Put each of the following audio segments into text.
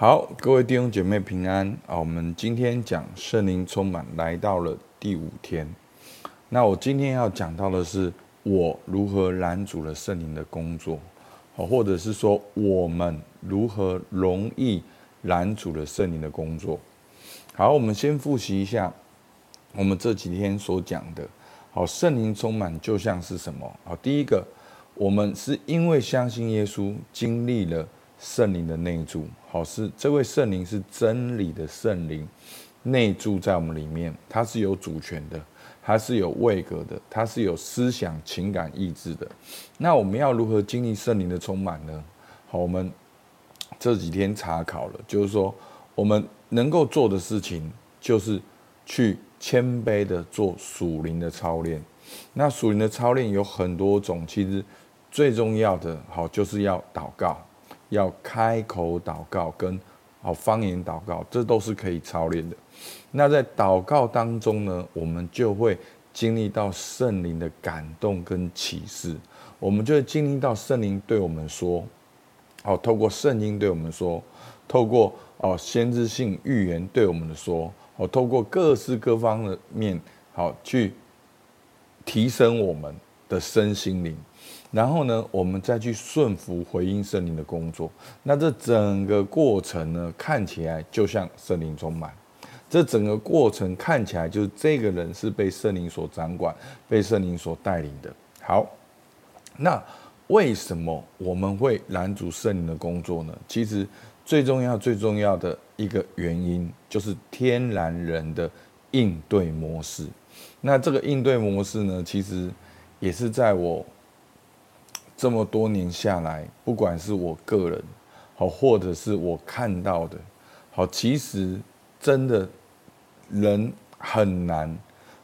好，各位弟兄姐妹平安啊！我们今天讲圣灵充满，来到了第五天。那我今天要讲到的是，我如何拦阻了圣灵的工作，好或者是说，我们如何容易拦阻了圣灵的工作。好，我们先复习一下我们这几天所讲的。好，圣灵充满就像是什么？好，第一个，我们是因为相信耶稣，经历了。圣灵的内住，好，是这位圣灵是真理的圣灵，内住在我们里面，它是有主权的，它是有位格的，它是有思想、情感、意志的。那我们要如何经历圣灵的充满呢？好，我们这几天查考了，就是说我们能够做的事情，就是去谦卑的做属灵的操练。那属灵的操练有很多种，其实最重要的，好，就是要祷告。要开口祷告，跟好方言祷告，这都是可以操练的。那在祷告当中呢，我们就会经历到圣灵的感动跟启示，我们就会经历到圣灵对我们说，好，透过圣经对我们说，透过哦先知性预言对我们的说，好，透过各式各方的面，好去提升我们的身心灵。然后呢，我们再去顺服回应圣灵的工作。那这整个过程呢，看起来就像圣灵充满。这整个过程看起来就是这个人是被圣灵所掌管、被圣灵所带领的。好，那为什么我们会拦阻圣灵的工作呢？其实最重要、最重要的一个原因就是天然人的应对模式。那这个应对模式呢，其实也是在我。这么多年下来，不管是我个人，好，或者是我看到的，好，其实真的人很难，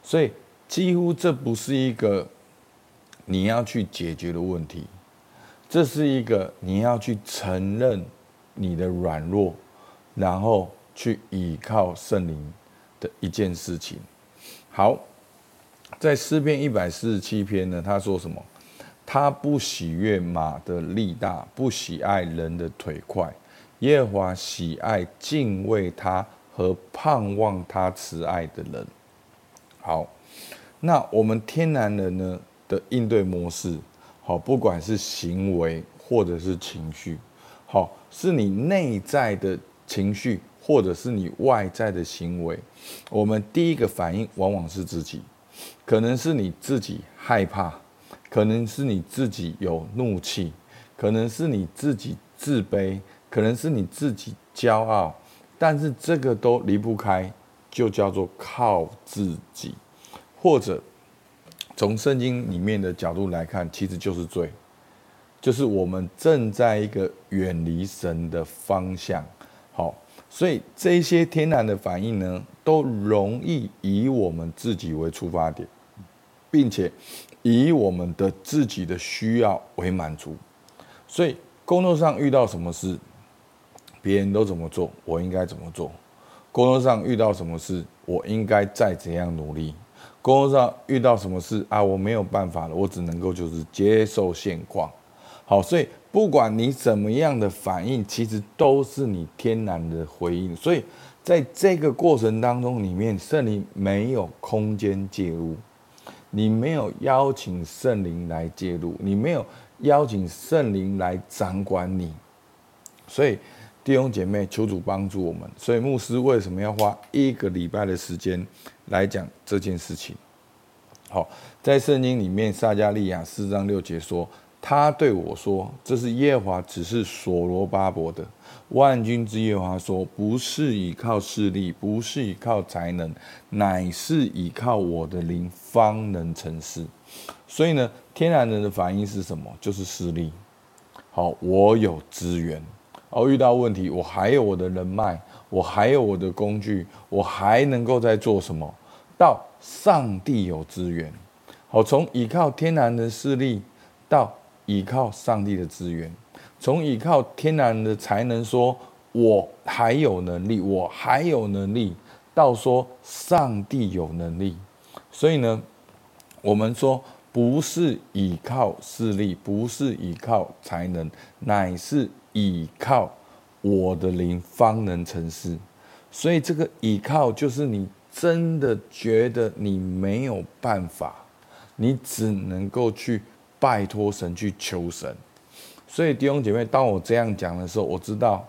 所以几乎这不是一个你要去解决的问题，这是一个你要去承认你的软弱，然后去倚靠圣灵的一件事情。好，在诗篇一百四十七篇呢，他说什么？他不喜悦马的力大，不喜爱人的腿快。耶和华喜爱敬畏他和盼望他慈爱的人。好，那我们天然人呢的应对模式，好，不管是行为或者是情绪，好，是你内在的情绪，或者是你外在的行为，我们第一个反应往往是自己，可能是你自己害怕。可能是你自己有怒气，可能是你自己自卑，可能是你自己骄傲，但是这个都离不开，就叫做靠自己，或者从圣经里面的角度来看，其实就是罪，就是我们正在一个远离神的方向。好，所以这些天然的反应呢，都容易以我们自己为出发点，并且。以我们的自己的需要为满足，所以工作上遇到什么事，别人都怎么做，我应该怎么做？工作上遇到什么事，我应该再怎样努力？工作上遇到什么事啊，我没有办法了，我只能够就是接受现况。好，所以不管你怎么样的反应，其实都是你天然的回应。所以在这个过程当中里面，圣灵没有空间介入。你没有邀请圣灵来介入，你没有邀请圣灵来掌管你，所以弟兄姐妹，求主帮助我们。所以牧师为什么要花一个礼拜的时间来讲这件事情？好，在圣经里面，撒迦利亚四章六节说。他对我说：“这是耶华只是所罗巴伯的。万军之耶华说：不是依靠势力，不是依靠才能，乃是依靠我的灵，方能成事。所以呢，天然人的反应是什么？就是势力。好，我有资源，哦，遇到问题，我还有我的人脉，我还有我的工具，我还能够在做什么？到上帝有资源。好，从依靠天然的势力到。依靠上帝的资源，从依靠天然的才能说，我还有能力，我还有能力，到说上帝有能力。所以呢，我们说不是依靠势力，不是依靠才能，乃是依靠我的灵方能成事。所以这个倚靠就是你真的觉得你没有办法，你只能够去拜托神去求神。所以弟兄姐妹，当我这样讲的时候，我知道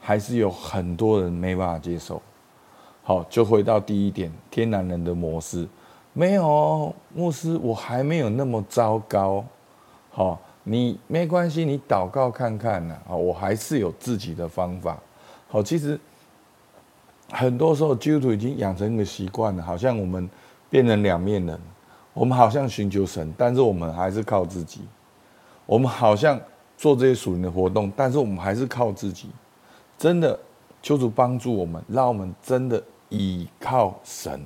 还是有很多人没办法接受。好，就回到第一点，天然人的模式，没有牧师，我还没有那么糟糕。好，你没关系，你祷告看看呢。啊，我还是有自己的方法。好，其实很多时候基督徒已经养成一个习惯了，好像我们变成两面人，我们好像寻求神，但是我们还是靠自己。我们好像做这些属灵的活动，但是我们还是靠自己。真的，求主帮助我们，让我们真的倚靠神，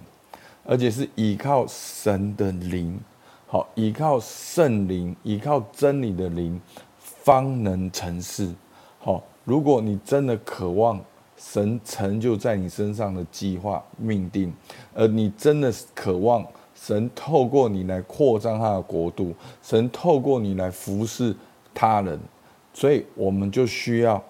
而且是倚靠神的灵，好，倚靠圣灵，倚靠真理的灵，方能成事。好，如果你真的渴望神成就在你身上的计划命定，而你真的渴望神透过你来扩张他的国度，神透过你来服侍他人。所以我们就需要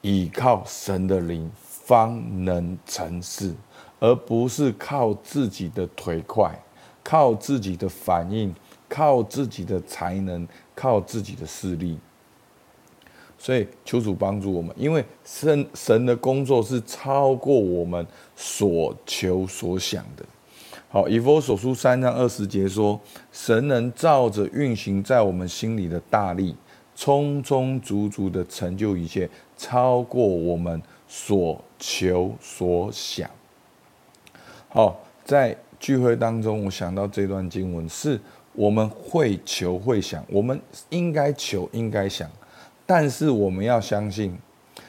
倚靠神的灵，方能成事，而不是靠自己的腿快，靠自己的反应，靠自己的才能，靠自己的势力。所以求主帮助我们，因为神神的工作是超过我们所求所想的。好，以弗所书三章二十节说：“神能照着运行在我们心里的大力。”充充足足的成就一切，超过我们所求所想。好，在聚会当中，我想到这段经文是我们会求会想，我们应该求应该想，但是我们要相信，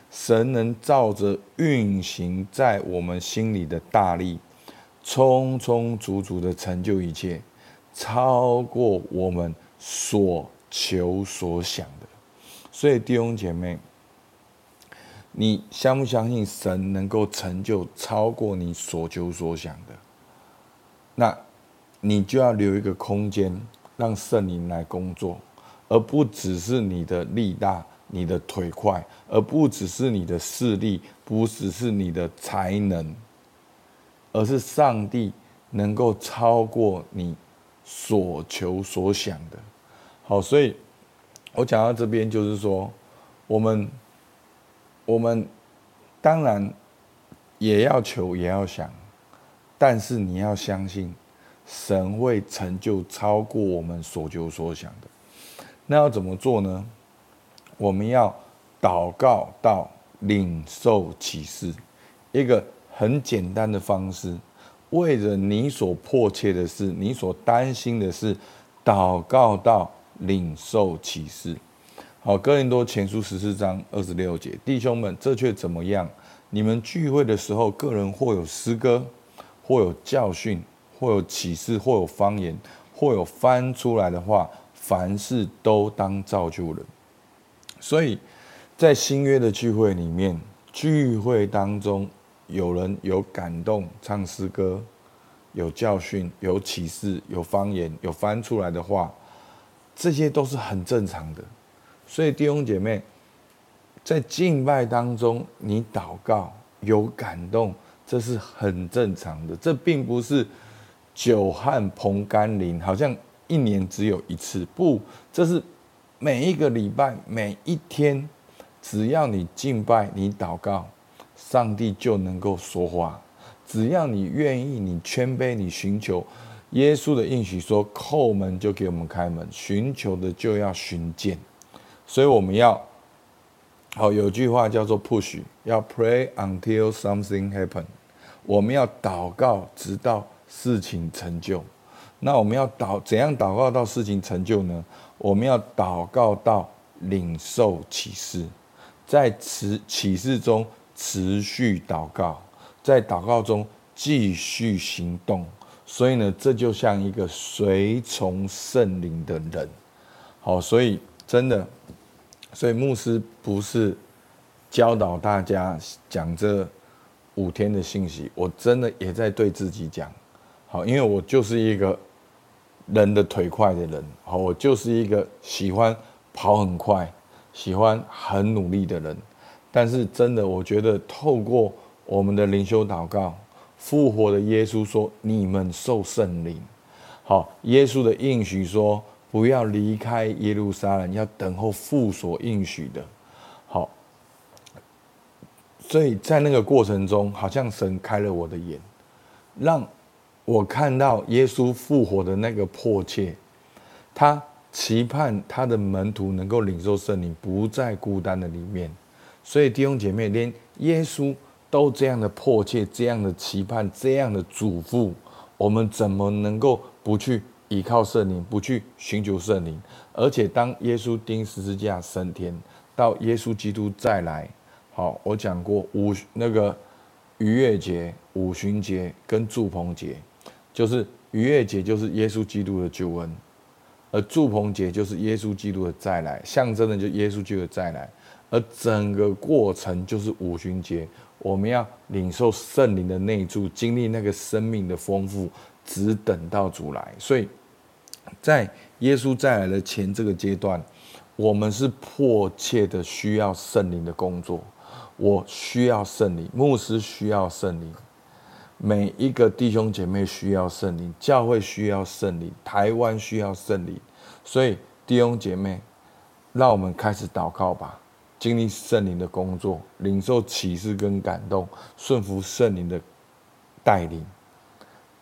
神能照着运行在我们心里的大力，充充足足的成就一切，超过我们所求所想的。所以弟兄姐妹，你相不相信神能够成就超过你所求所想的？那你就要留一个空间，让圣灵来工作，而不只是你的力大、你的腿快，而不只是你的势力，不只是你的才能，而是上帝能够超过你所求所想的。好，所以。我讲到这边，就是说，我们，我们当然也要求，也要想，但是你要相信，神会成就超过我们所求所想的。那要怎么做呢？我们要祷告到领受启示，一个很简单的方式，为了你所迫切的事，你所担心的事，祷告到。领受启示，好，哥林多前书十四章二十六节，弟兄们，这却怎么样？你们聚会的时候，个人或有诗歌，或有教训，或有启示，或有方言，或有翻出来的话，凡事都当造就人。所以在新约的聚会里面，聚会当中有人有感动，唱诗歌，有教训，有启示，有方言，有翻出来的话。这些都是很正常的，所以弟兄姐妹，在敬拜当中，你祷告有感动，这是很正常的。这并不是久旱逢甘霖，好像一年只有一次。不，这是每一个礼拜、每一天，只要你敬拜、你祷告，上帝就能够说话。只要你愿意，你谦卑，你寻求。耶稣的应许说：“叩门就给我们开门，寻求的就要寻见。”所以我们要好，有句话叫做 “push”，要 pray until something happen。我们要祷告，直到事情成就。那我们要祷怎样祷告到事情成就呢？我们要祷告到领受启示，在此启示中持续祷告，在祷告中继续行动。所以呢，这就像一个随从圣灵的人，好，所以真的，所以牧师不是教导大家讲这五天的信息，我真的也在对自己讲，好，因为我就是一个人的腿快的人，好，我就是一个喜欢跑很快、喜欢很努力的人，但是真的，我觉得透过我们的灵修祷告，复活的耶稣说：“你们受圣灵。”好，耶稣的应许说：“不要离开耶路撒冷，要等候父所应许的。”好，所以在那个过程中，好像神开了我的眼，让我看到耶稣复活的那个迫切，他期盼他的门徒能够领受圣灵，不再孤单的里面。所以弟兄姐妹，连耶稣都这样的迫切、这样的期盼、这样的嘱咐，我们怎么能够不去依靠圣灵，不去寻求圣灵？而且当耶稣钉十字架升天，到耶稣基督再来，好，我讲过五那个逾越节、五旬节跟祝棚节，就是逾越节就是耶稣基督的救恩，而祝棚节就是耶稣基督的再来，象征的就耶稣基督的再来。而整个过程就是五旬节，我们要领受圣灵的内住，经历那个生命的丰富，只等到主来。所以，在耶稣再来的前这个阶段，我们是迫切的需要圣灵的工作。我需要圣灵，牧师需要圣灵，每一个弟兄姐妹需要圣灵，教会需要圣灵，台湾需要圣灵。所以，弟兄姐妹，让我们开始祷告吧。经历圣灵的工作，领受启示跟感动，顺服圣灵的带领。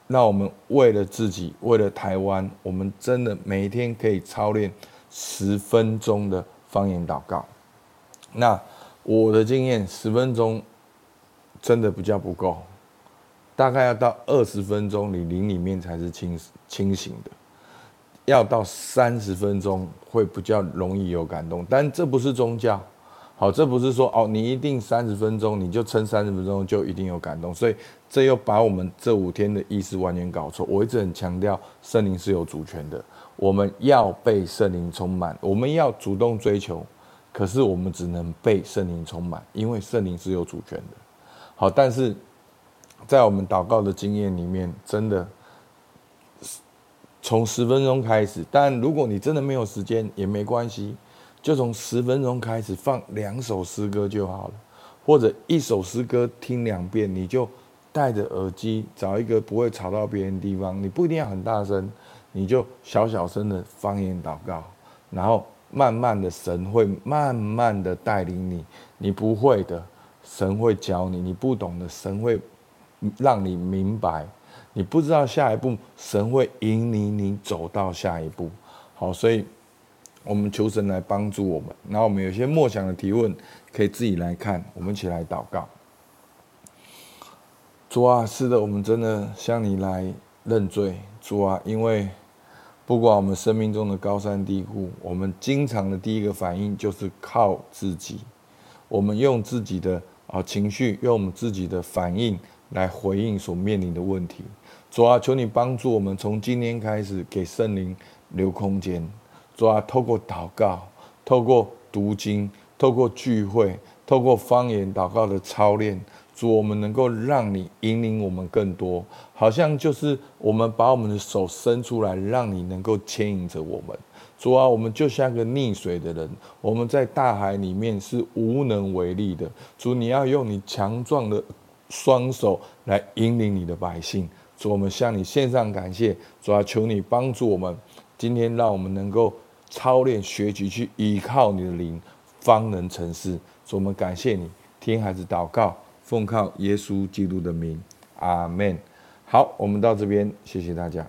那我们为了自己，为了台湾，我们真的每天可以操练十分钟的方言祷告。那我的经验，十分钟真的比较不够，大概要到二十分钟，你灵里面才是清清醒的。要到三十分钟会比较容易有感动，但这不是宗教。好，这不是说哦，你一定三十分钟，你就撑三十分钟就一定有感动，所以这又把我们这五天的意思完全搞错。我一直很强调，圣灵是有主权的，我们要被圣灵充满，我们要主动追求，可是我们只能被圣灵充满，因为圣灵是有主权的。好，但是在我们祷告的经验里面，真的从十分钟开始，但如果你真的没有时间也没关系。就从十分钟开始放两首诗歌就好了，或者一首诗歌听两遍，你就戴着耳机找一个不会吵到别人的地方，你不一定要很大声，你就小小声的方言祷告，然后慢慢的神会慢慢的带领你，你不会的神会教你，你不懂的神会让你明白，你不知道下一步神会引领你走到下一步，好，所以。我们求神来帮助我们，然后我们有些默想的提问，可以自己来看。我们一起来祷告。主啊，是的，我们真的向你来认罪。主啊，因为不管我们生命中的高山低谷，我们经常的第一个反应就是靠自己。我们用自己的啊情绪，用我们自己的反应来回应所面临的问题。主啊，求你帮助我们，从今天开始给圣灵留空间。主啊，透过祷告，透过读经，透过聚会，透过方言祷告的操练，主，我们能够让你引领我们更多，好像就是我们把我们的手伸出来，让你能够牵引着我们。主啊，我们就像个溺水的人，我们在大海里面是无能为力的。主，你要用你强壮的双手来引领你的百姓。主，我们向你献上感谢。主啊，求你帮助我们，今天让我们能够。操练学习去依靠你的灵，方能成事。所以我们感谢你，听孩子祷告，奉靠耶稣基督的名，阿门。好，我们到这边，谢谢大家。